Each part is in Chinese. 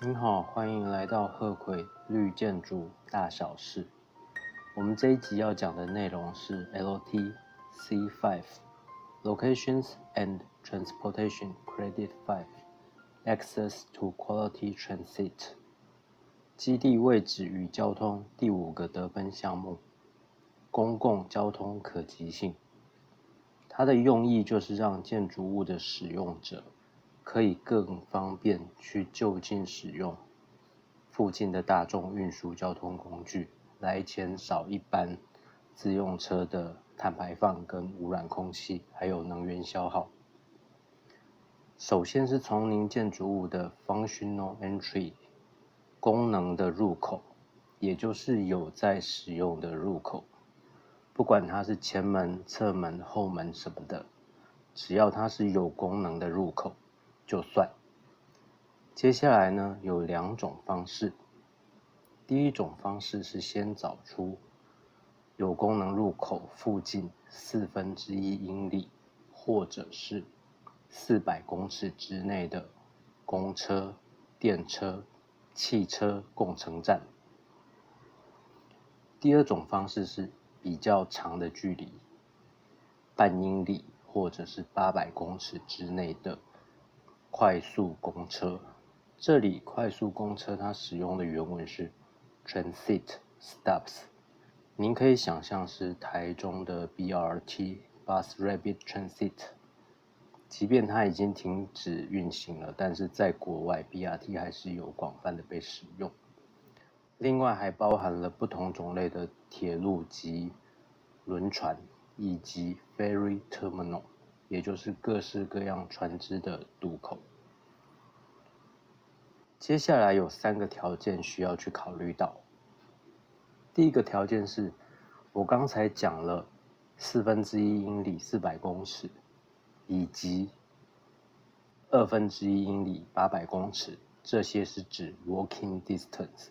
您好，欢迎来到鹤葵绿建筑大小事。我们这一集要讲的内容是 LT C5 Locations and Transportation Credit 5 Access to Quality Transit 基地位置与交通第五个得分项目公共交通可及性。它的用意就是让建筑物的使用者。可以更方便去就近使用附近的大众运输交通工具，来减少一般自用车的碳排放跟污染空气，还有能源消耗。首先是从您建筑物的 functional entry 功能的入口，也就是有在使用的入口，不管它是前门、侧门、后门什么的，只要它是有功能的入口。就算。接下来呢，有两种方式。第一种方式是先找出有功能入口附近四分之一英里，或者是四百公尺之内的公车、电车、汽车共乘站。第二种方式是比较长的距离，半英里或者是八百公尺之内的。快速公车，这里快速公车它使用的原文是 transit stops，您可以想象是台中的 BRT Bus Rapid Transit，即便它已经停止运行了，但是在国外 BRT 还是有广泛的被使用。另外还包含了不同种类的铁路及轮船，以及 ferry terminal。也就是各式各样船只的渡口。接下来有三个条件需要去考虑到。第一个条件是，我刚才讲了四分之一英里四百公尺，以及二分之一英里八百公尺，这些是指 walking distance，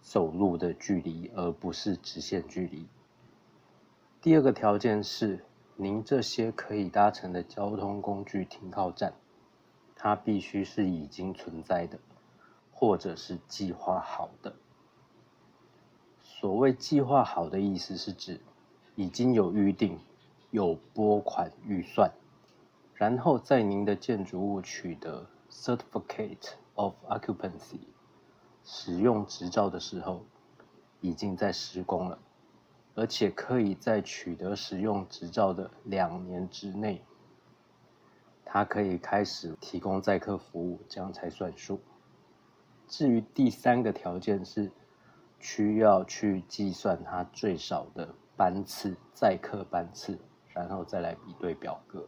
走路的距离，而不是直线距离。第二个条件是。您这些可以搭乘的交通工具停靠站，它必须是已经存在的，或者是计划好的。所谓计划好的意思是指已经有预定、有拨款预算，然后在您的建筑物取得 Certificate of Occupancy 使用执照的时候，已经在施工了。而且可以在取得使用执照的两年之内，它可以开始提供载客服务，这样才算数。至于第三个条件是，需要去计算它最少的班次载客班次，然后再来比对表格。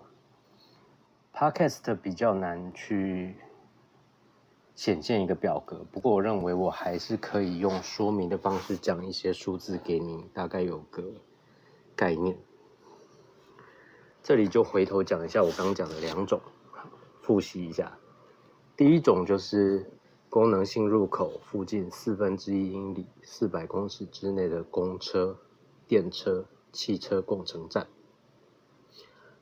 Podcast 比较难去。显现一个表格，不过我认为我还是可以用说明的方式讲一些数字给您，大概有个概念。这里就回头讲一下我刚讲的两种，复习一下。第一种就是功能性入口附近四分之一英里、四百公尺之内的公车、电车、汽车共乘站。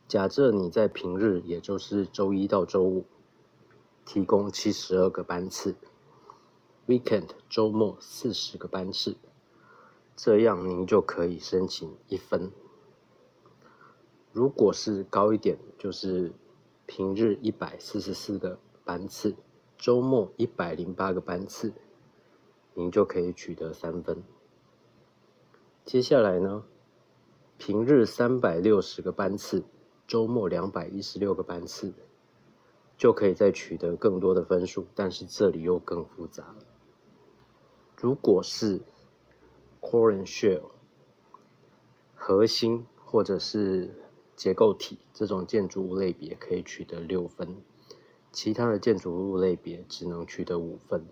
假设你在平日，也就是周一到周五。提供七十二个班次，weekend 周末四十个班次，这样您就可以申请一分。如果是高一点，就是平日一百四十四个班次，周末一百零八个班次，您就可以取得三分。接下来呢，平日三百六十个班次，周末两百一十六个班次。就可以再取得更多的分数，但是这里又更复杂了。如果是 core and shell 核心或者是结构体这种建筑物类别，可以取得六分，其他的建筑物类别只能取得五分。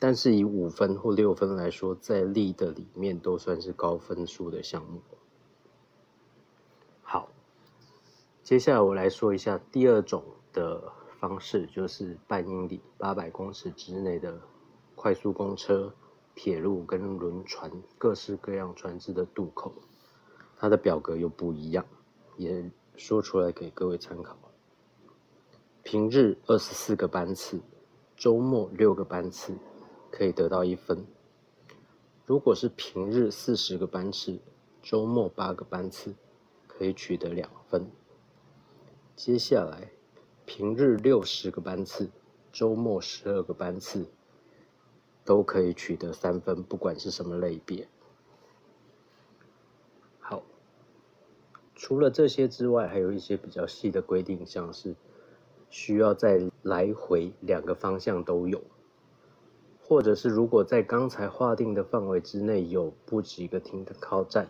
但是以五分或六分来说，在力的里面都算是高分数的项目。好，接下来我来说一下第二种。的方式就是半英里八百公尺之内的快速公车、铁路跟轮船各式各样船只的渡口，它的表格又不一样，也说出来给各位参考。平日二十四个班次，周末六个班次，可以得到一分；如果是平日四十个班次，周末八个班次，可以取得两分。接下来，平日六十个班次，周末十二个班次，都可以取得三分，不管是什么类别。好，除了这些之外，还有一些比较细的规定，像是。需要在来回两个方向都有，或者是如果在刚才划定的范围之内有不止一个停靠站，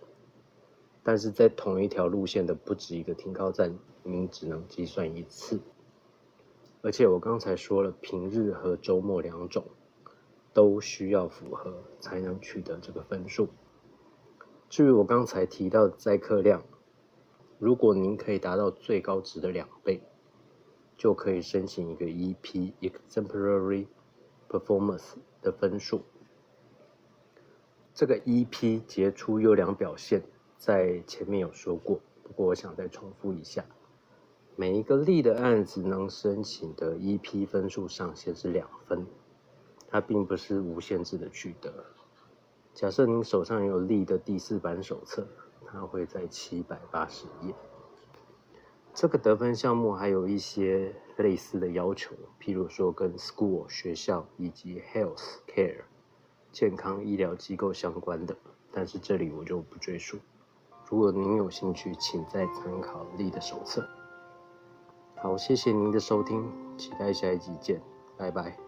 但是在同一条路线的不止一个停靠站，您只能计算一次。而且我刚才说了，平日和周末两种都需要符合才能取得这个分数。至于我刚才提到的载客量，如果您可以达到最高值的两倍。就可以申请一个 EP Exemplary Performance 的分数。这个 EP 杰出优良表现在前面有说过，不过我想再重复一下，每一个例的案子能申请的 EP 分数上限是两分，它并不是无限制的取得。假设您手上有例的第四版手册，它会在七百八十页。这个得分项目还有一些类似的要求，譬如说跟 school 学校以及 health care 健康医疗机构相关的，但是这里我就不赘述。如果您有兴趣，请再参考力的手册。好，谢谢您的收听，期待下一集见，拜拜。